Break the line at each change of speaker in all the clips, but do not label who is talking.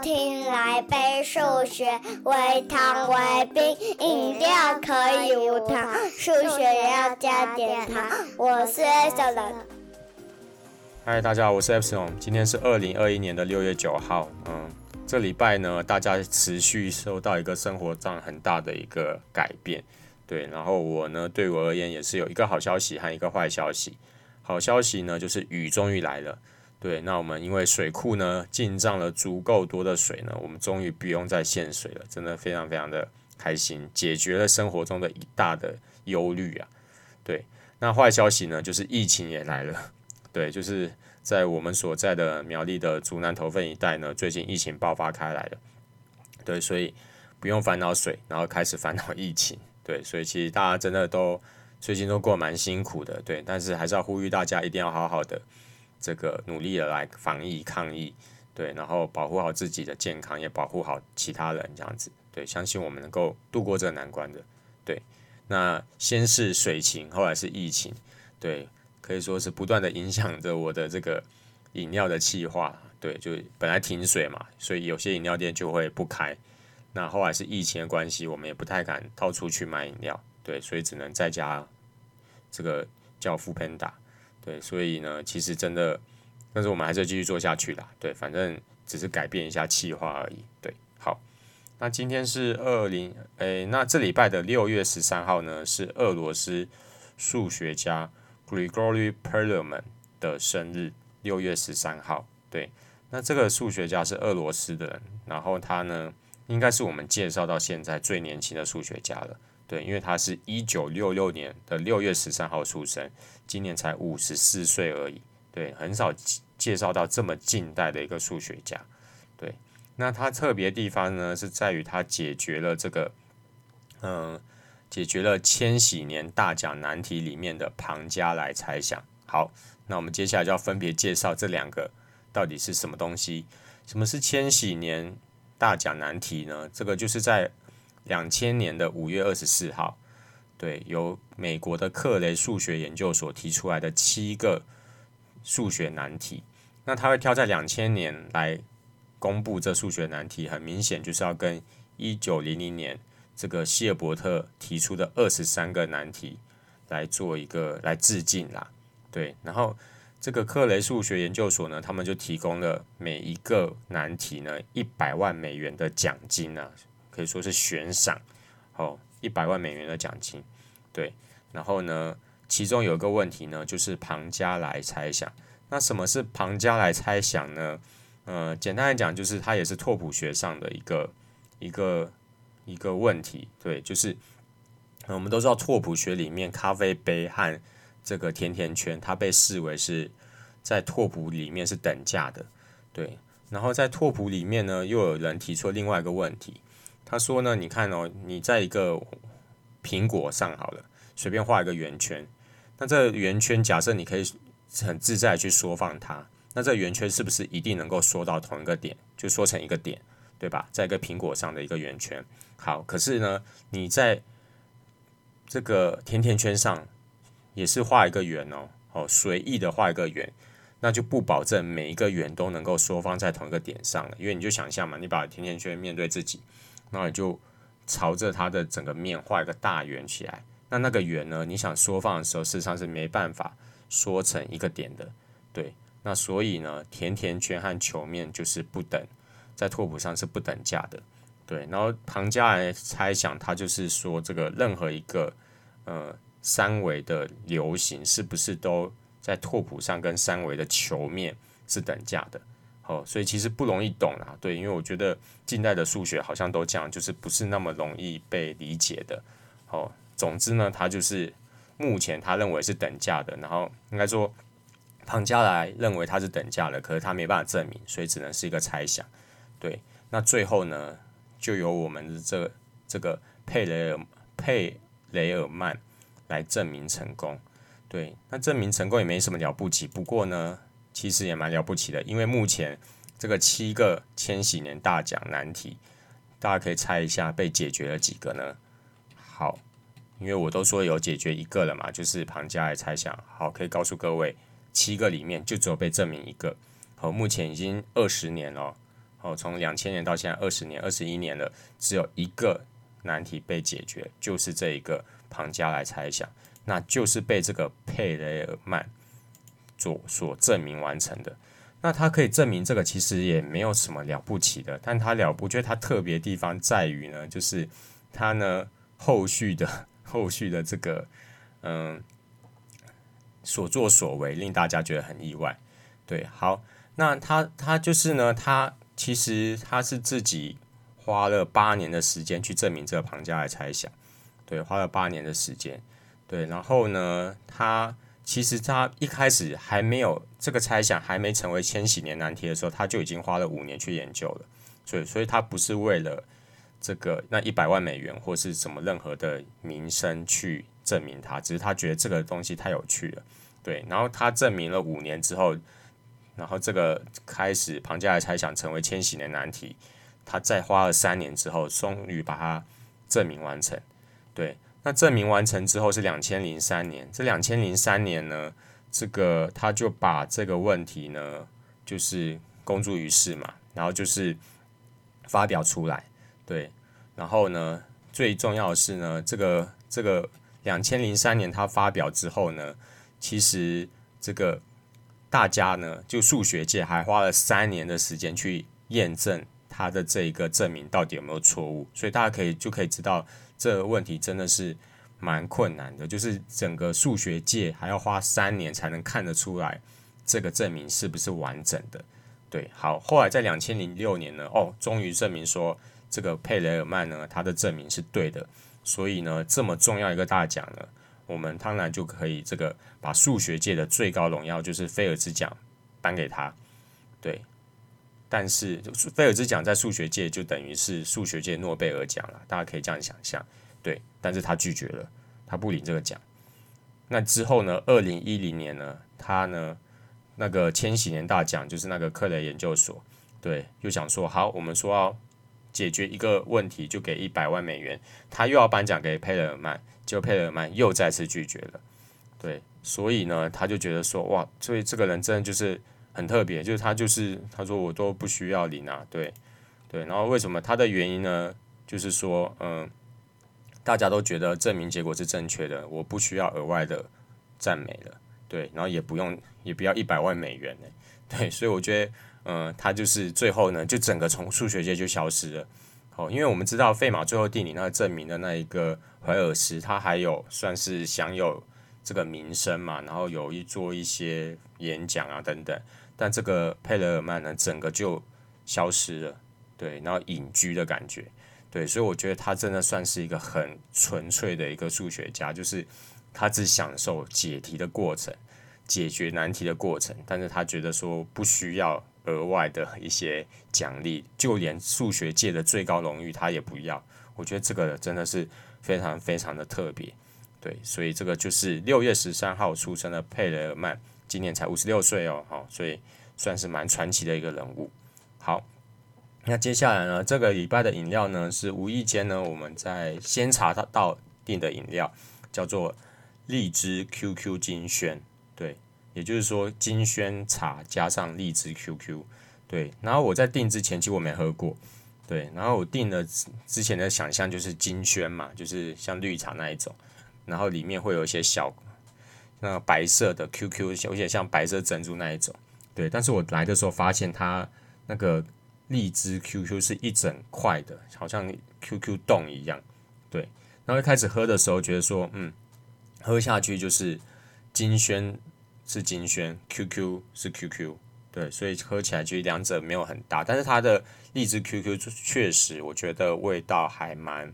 听来杯数学，微糖微冰，饮料可以无糖，数学也要加点糖。我是 Epsilon。
嗨，大家好，我是 Epsilon。今天是二零二一年的六月九号。嗯，这礼拜呢，大家持续受到一个生活上很大的一个改变。对，然后我呢，对我而言也是有一个好消息和一个坏消息。好消息呢，就是雨终于来了。对，那我们因为水库呢进账了足够多的水呢，我们终于不用再限水了，真的非常非常的开心，解决了生活中的一大的忧虑啊。对，那坏消息呢，就是疫情也来了。对，就是在我们所在的苗栗的竹南头份一带呢，最近疫情爆发开来了。对，所以不用烦恼水，然后开始烦恼疫情。对，所以其实大家真的都最近都过蛮辛苦的，对，但是还是要呼吁大家一定要好好的这个努力的来防疫抗疫，对，然后保护好自己的健康，也保护好其他人，这样子，对，相信我们能够度过这个难关的，对。那先是水情，后来是疫情，对，可以说是不断的影响着我的这个饮料的气化，对，就本来停水嘛，所以有些饮料店就会不开。那后来是疫情的关系，我们也不太敢到处去买饮料，对，所以只能在家这个叫 foodpanda，对，所以呢，其实真的，但是我们还是继续做下去啦，对，反正只是改变一下企划而已，对，好，那今天是二零，诶，那这礼拜的六月十三号呢，是俄罗斯数学家 Grigory Perelman 的生日，六月十三号，对，那这个数学家是俄罗斯的人，然后他呢，应该是我们介绍到现在最年轻的数学家了，对，因为他是一九六六年的六月十三号出生，今年才五十四岁而已，对，很少介绍到这么近代的一个数学家，对，那他特别地方呢，是在于他解决了这个，嗯，解决了千禧年大奖难题里面的庞加莱猜想。好，那我们接下来就要分别介绍这两个到底是什么东西，什么是千禧年？大奖难题呢？这个就是在两千年的五月二十四号，对，由美国的克雷数学研究所提出来的七个数学难题。那他会挑在两千年来公布这数学难题，很明显就是要跟一九零零年这个希尔伯特提出的二十三个难题来做一个来致敬啦。对，然后。这个克雷数学研究所呢，他们就提供了每一个难题呢一百万美元的奖金啊，可以说是悬赏哦，一百万美元的奖金。对，然后呢，其中有一个问题呢，就是庞加莱猜想。那什么是庞加莱猜想呢？呃，简单来讲，就是它也是拓扑学上的一个一个一个问题。对，就是我们都知道拓扑学里面咖啡杯和这个甜甜圈，它被视为是在拓扑里面是等价的，对。然后在拓扑里面呢，又有人提出另外一个问题，他说呢，你看哦，你在一个苹果上好了，随便画一个圆圈，那这圆圈假设你可以很自在去缩放它，那这圆圈是不是一定能够缩到同一个点，就缩成一个点，对吧？在一个苹果上的一个圆圈，好，可是呢，你在这个甜甜圈上。也是画一个圆哦，哦，随意的画一个圆，那就不保证每一个圆都能够缩放在同一个点上了，因为你就想象嘛，你把甜甜圈面对自己，那你就朝着它的整个面画一个大圆起来，那那个圆呢，你想缩放的时候，事实上是没办法缩成一个点的，对，那所以呢，甜甜圈和球面就是不等，在拓扑上是不等价的，对，然后庞加莱猜想，他就是说这个任何一个呃。三维的流行是不是都在拓扑上跟三维的球面是等价的？哦，所以其实不容易懂啦。对，因为我觉得近代的数学好像都这样，就是不是那么容易被理解的。哦，总之呢，他就是目前他认为是等价的，然后应该说庞加莱认为它是等价的，可是他没办法证明，所以只能是一个猜想。对，那最后呢，就由我们的这、这个佩雷尔佩雷尔曼。来证明成功，对，那证明成功也没什么了不起。不过呢，其实也蛮了不起的，因为目前这个七个千禧年大奖难题，大家可以猜一下被解决了几个呢？好，因为我都说有解决一个了嘛，就是庞加莱猜想。好，可以告诉各位，七个里面就只有被证明一个。好，目前已经二十年了，哦，从两千年到现在二十年、二十一年了，只有一个难题被解决，就是这一个庞加莱猜想，那就是被这个佩雷尔曼所所证明完成的。那他可以证明这个其实也没有什么了不起的，但他了不，觉得他特别地方在于呢，就是他呢后续的后续的这个嗯所作所为令大家觉得很意外。对，好，那他他就是呢，他其实他是自己花了八年的时间去证明这个庞加莱猜想，对，花了八年的时间，对，然后呢，他。其实他一开始还没有这个猜想还没成为千禧年难题的时候，他就已经花了五年去研究了。所以，所以他不是为了这个那一百万美元或是什么任何的名声去证明它，只是他觉得这个东西太有趣了。对，然后他证明了五年之后，然后这个开始庞加莱猜想成为千禧年难题，他再花了三年之后，终于把它证明完成。对。那证明完成之后是两千零三年，这两千零三年呢，这个他就把这个问题呢，就是公诸于世嘛，然后就是发表出来，对，然后呢，最重要的是呢，这个这个两千零三年他发表之后呢，其实这个大家呢，就数学界还花了三年的时间去验证他的这一个证明到底有没有错误，所以大家可以就可以知道。这个问题真的是蛮困难的，就是整个数学界还要花三年才能看得出来这个证明是不是完整的。对，好，后来在两千零六年呢，哦，终于证明说这个佩雷尔曼呢，他的证明是对的。所以呢，这么重要一个大奖呢，我们当然就可以这个把数学界的最高荣耀就是菲尔兹奖颁给他。对。但是菲尔兹奖在数学界就等于是数学界诺贝尔奖了，大家可以这样想象，对。但是他拒绝了，他不领这个奖。那之后呢？二零一零年呢？他呢？那个千禧年大奖就是那个克雷研究所，对，又想说好，我们说要解决一个问题，就给一百万美元。他又要颁奖给佩雷尔曼，结果佩雷尔曼又再次拒绝了，对。所以呢，他就觉得说，哇，所以这个人真的就是。很特别，就是他就是他说我都不需要领啊，对对，然后为什么他的原因呢？就是说，嗯，大家都觉得证明结果是正确的，我不需要额外的赞美了，对，然后也不用也不要一百万美元呢，对，所以我觉得，嗯，他就是最后呢，就整个从数学界就消失了，哦，因为我们知道费马最后定理那个证明的那一个怀尔斯，他还有算是享有这个名声嘛，然后有一做一些演讲啊等等。但这个佩雷尔曼呢，整个就消失了，对，然后隐居的感觉，对，所以我觉得他真的算是一个很纯粹的一个数学家，就是他只享受解题的过程，解决难题的过程，但是他觉得说不需要额外的一些奖励，就连数学界的最高荣誉他也不要。我觉得这个真的是非常非常的特别，对，所以这个就是六月十三号出生的佩雷尔曼。今年才五十六岁哦，好，所以算是蛮传奇的一个人物。好，那接下来呢，这个礼拜的饮料呢，是无意间呢，我们在先查到到订的饮料，叫做荔枝 QQ 金萱，对，也就是说金萱茶加上荔枝 QQ，对。然后我在订之前，其实我没喝过，对。然后我订了之前的想象就是金萱嘛，就是像绿茶那一种，然后里面会有一些小。那个白色的 QQ 有点像白色珍珠那一种，对。但是我来的时候发现它那个荔枝 QQ 是一整块的，好像 QQ 冻一样，对。然后一开始喝的时候觉得说，嗯，喝下去就是金萱是金萱，QQ 是 QQ，对。所以喝起来就两者没有很大，但是它的荔枝 QQ 确实我觉得味道还蛮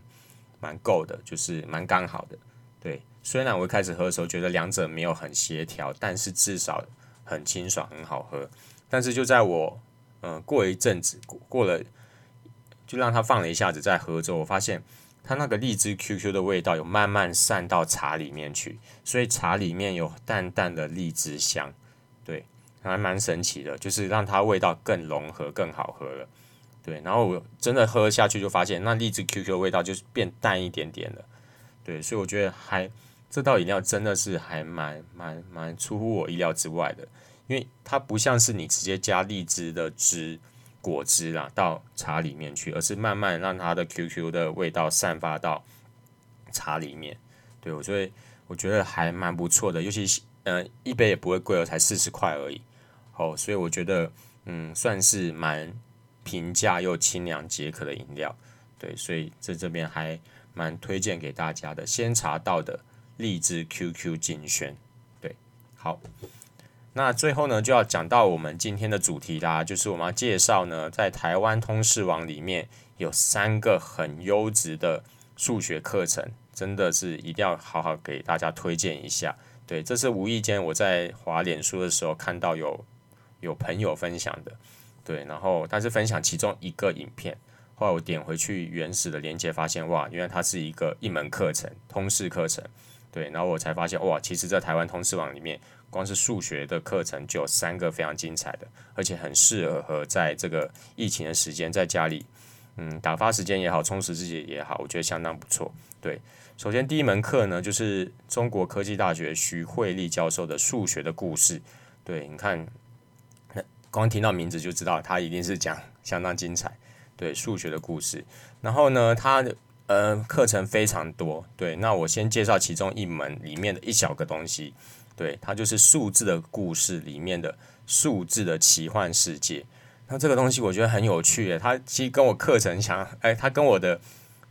蛮够的，就是蛮刚好的，对。虽然我一开始喝的时候觉得两者没有很协调，但是至少很清爽，很好喝。但是就在我嗯过一阵子过过了，就让它放了一下子再喝之后，我发现它那个荔枝 QQ 的味道有慢慢散到茶里面去，所以茶里面有淡淡的荔枝香，对，还蛮神奇的，就是让它味道更融合，更好喝了。对，然后我真的喝下去就发现那荔枝 QQ 的味道就是变淡一点点了，对，所以我觉得还。这道饮料真的是还蛮蛮蛮出乎我意料之外的，因为它不像是你直接加荔枝的汁果汁啦到茶里面去，而是慢慢让它的 QQ 的味道散发到茶里面。对，我觉得我觉得还蛮不错的，尤其是呃一杯也不会贵哦，才四十块而已。哦，所以我觉得嗯算是蛮平价又清凉解渴的饮料。对，所以在这边还蛮推荐给大家的，先查到的荔枝 QQ 金萱。对，好。那最后呢，就要讲到我们今天的主题啦，就是我们要介绍呢，在台湾通识网里面有三个很优质的数学课程，真的是一定要好好给大家推荐一下。对，这是无意间我在滑脸书的时候看到有有朋友分享的，对，然后他是分享其中一个影片，后来我点回去原始的链接，发现哇，原来它是一个一门课程，通识课程，对，然后我才发现哇，其实在台湾通识网里面。光是数学的课程就有三个非常精彩的，而且很适合在这个疫情的时间在家里，嗯，打发时间也好，充实自己也好，我觉得相当不错。对，首先第一门课呢，就是中国科技大学徐慧丽教授的数学的故事。对，你看，光听到名字就知道他一定是讲相当精彩。对，数学的故事。然后呢，他的呃课程非常多。对，那我先介绍其中一门里面的一小个东西。对，它就是数字的故事里面的数字的奇幻世界。那这个东西我觉得很有趣耶，它其实跟我课程想，哎，它跟我的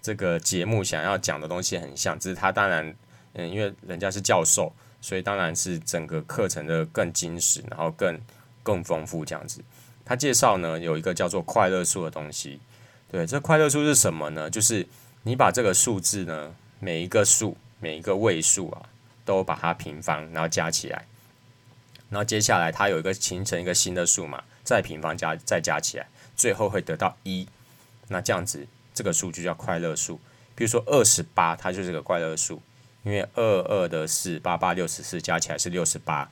这个节目想要讲的东西很像，只是它当然，嗯，因为人家是教授，所以当然是整个课程的更精实，然后更更丰富这样子。他介绍呢，有一个叫做快乐数的东西。对，这快乐数是什么呢？就是你把这个数字呢，每一个数，每一个位数啊。都把它平方，然后加起来，然后接下来它有一个形成一个新的数嘛，再平方加再加起来，最后会得到一。那这样子这个数就叫快乐数。比如说二十八，它就是个快乐数，因为二二的四，八八六十四加起来是六十八，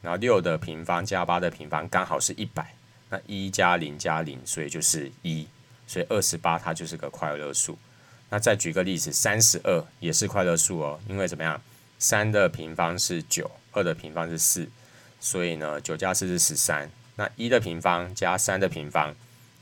然后六的平方加八的平方刚好是一百，那一加零加零，所以就是一，所以二十八它就是个快乐数。那再举个例子，三十二也是快乐数哦，因为怎么样？三的平方是九，二的平方是四，所以呢，九加四是十三。那一的平方加三的平方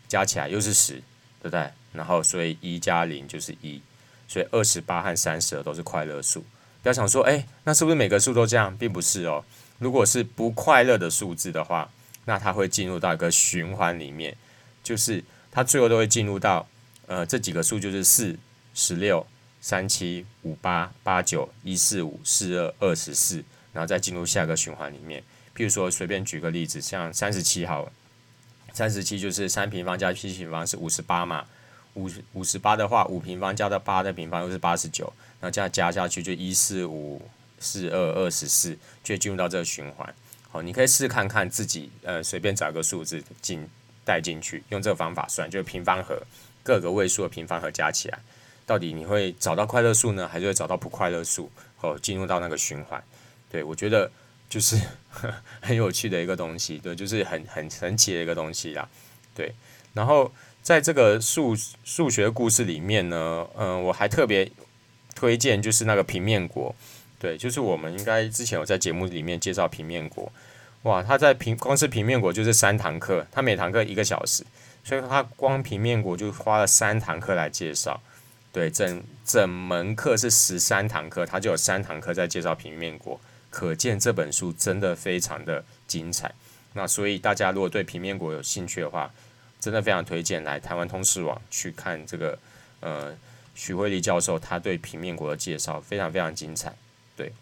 加起来又是十，对不对？然后所以一加零就是一，所以二十八和三十二都是快乐数。不要想说，哎，那是不是每个数都这样？并不是哦。如果是不快乐的数字的话，那它会进入到一个循环里面，就是它最后都会进入到呃这几个数，就是四、十六。三七五八八九一四五四二二十四，然后再进入下个循环里面。譬如说，随便举个例子，像三十七好了，三十七就是三平方加七平方是五十八嘛。五五十八的话，五平方加到八的平方又是八十九，那这样加下去就一四五四二二十四，就进入到这个循环。好，你可以试看看自己，呃，随便找一个数字进带进去，用这个方法算，就是平方和各个位数的平方和加起来。到底你会找到快乐数呢，还是会找到不快乐数？哦，进入到那个循环，对，我觉得就是呵 很有趣的一个东西，对，就是很很神奇的一个东西啦，对。然后在这个数数学故事里面呢，嗯、我还特别推荐就是那个平面国，对，就是我们应该之前有在节目里面介绍平面国，哇，他在平光是平面国就是三堂课，他每堂课一个小时，所以他光平面国就花了三堂课来介绍。对，整整门课是十三堂课，他就有三堂课在介绍平面国，可见这本书真的非常的精彩。那所以大家如果对平面国有兴趣的话，真的非常推荐来台湾通识网去看这个呃徐慧丽教授他对平面国的介绍，非常非常精彩。对，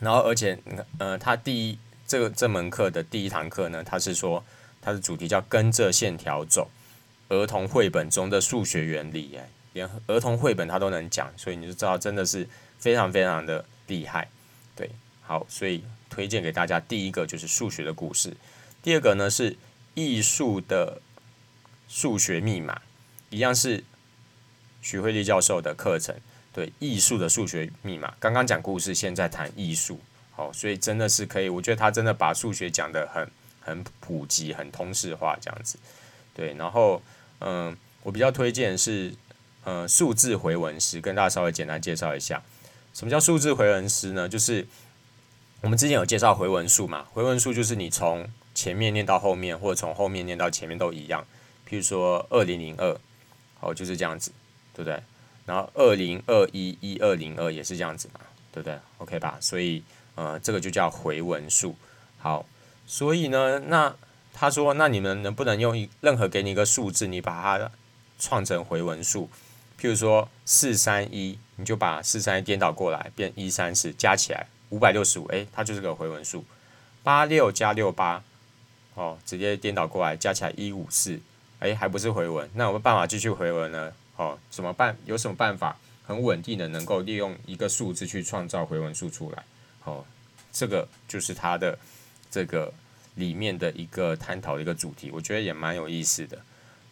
然后而且呃他第一这个这门课的第一堂课呢，他是说他的主题叫跟着线条走，儿童绘本中的数学原理哎。连儿童绘本他都能讲，所以你就知道真的是非常非常的厉害，对，好，所以推荐给大家第一个就是数学的故事，第二个呢是艺术的数学密码，一样是徐慧丽教授的课程，对，艺术的数学密码，刚刚讲故事，现在谈艺术，好，所以真的是可以，我觉得他真的把数学讲得很很普及，很通识化这样子，对，然后嗯，我比较推荐是。呃，数字回文诗跟大家稍微简单介绍一下，什么叫数字回文诗呢？就是我们之前有介绍回文术嘛，回文术就是你从前面念到后面，或者从后面念到前面都一样。譬如说二零零二，好，就是这样子，对不对？然后二零二一一二零二也是这样子嘛，对不对？OK 吧？所以呃，这个就叫回文数。好，所以呢，那他说，那你们能不能用一任何给你一个数字，你把它创成回文数？譬如说四三一，你就把四三一颠倒过来，变一三四，加起来五百六十五，诶，它就是个回文数。八六加六八，哦，直接颠倒过来，加起来一五四，诶，还不是回文？那有没办法继续回文呢？哦，怎么办？有什么办法很稳定的能够利用一个数字去创造回文数出来？哦，这个就是它的这个里面的一个探讨的一个主题，我觉得也蛮有意思的。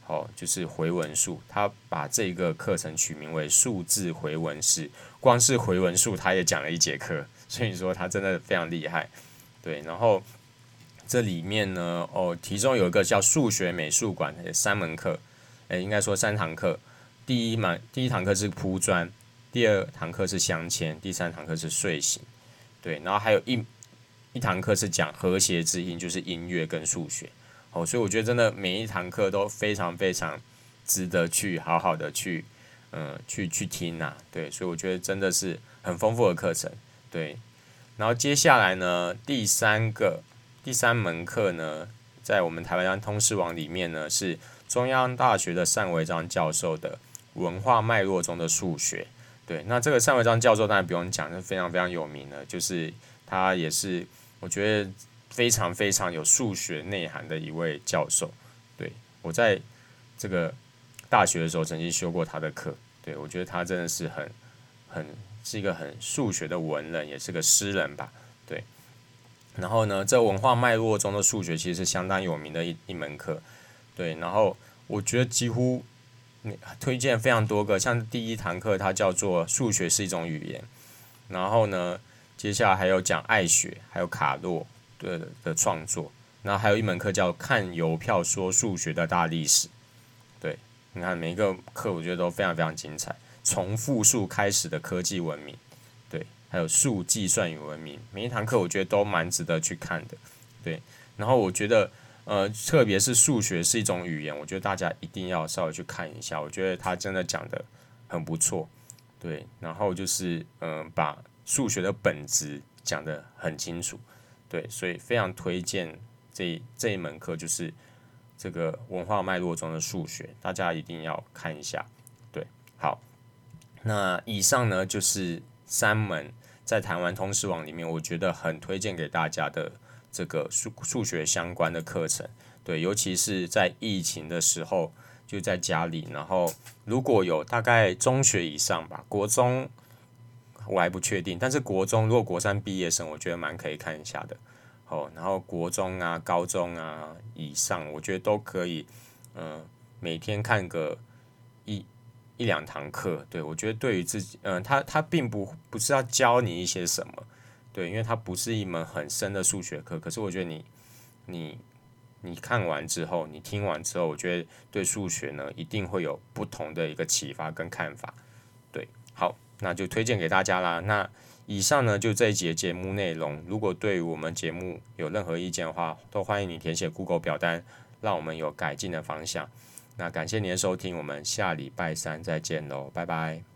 哦，就是回文数，他把这个课程取名为数字回文式，光是回文数他也讲了一节课，所以说他真的非常厉害。对，然后这里面呢，哦，其中有一个叫数学美术馆三门课，诶，应该说三堂课。第一门第一堂课是铺砖，第二堂课是镶嵌，第三堂课是睡醒。对，然后还有一一堂课是讲和谐之音，就是音乐跟数学。哦，所以我觉得真的每一堂课都非常非常值得去好好的去，嗯，去去听呐。对，所以我觉得真的是很丰富的课程。对，然后接下来呢，第三个第三门课呢，在我们台湾通识网里面呢，是中央大学的单维章教授的。文化脉络中的数学，对，那这个单维章教授当然不用讲，是非常非常有名的，就是他也是我觉得非常非常有数学内涵的一位教授。对，我在这个大学的时候曾经修过他的课，对，我觉得他真的是很很是一个很数学的文人，也是个诗人吧，对。然后呢，这文化脉络中的数学其实是相当有名的一一门课，对，然后我觉得几乎。推荐非常多个，像第一堂课它叫做数学是一种语言，然后呢，接下来还有讲爱学，还有卡洛的的创作，然后还有一门课叫看邮票说数学的大历史。对，你看每一个课我觉得都非常非常精彩，从复数开始的科技文明，对，还有数计算与文明，每一堂课我觉得都蛮值得去看的，对，然后我觉得。呃，特别是数学是一种语言，我觉得大家一定要稍微去看一下。我觉得他真的讲得很不错，对。然后就是，嗯、把数学的本质讲得很清楚，对。所以非常推荐这这一门课，就是这个文化脉络中的数学，大家一定要看一下。对，好。那以上呢，就是三门在台湾通识网里面，我觉得很推荐给大家的。这个数数学相关的课程，对，尤其是在疫情的时候，就在家里，然后如果有大概中学以上吧，国中我还不确定，但是国中如果国三毕业生，我觉得蛮可以看一下的，哦，然后国中啊、高中啊以上，我觉得都可以，嗯、每天看个一一两堂课，对，我觉得对于自己，嗯、他他并不不是要教你一些什么。对，因为它不是一门很深的数学课，可是我觉得你，你，你看完之后，你听完之后，我觉得对数学呢，一定会有不同的一个启发跟看法。对，好，那就推荐给大家啦。那以上呢，就这一节节目内容。如果对于我们节目有任何意见的话，都欢迎你填写 Google 表单，让我们有改进的方向。那感谢您的收听，我们下礼拜三再见喽，拜拜。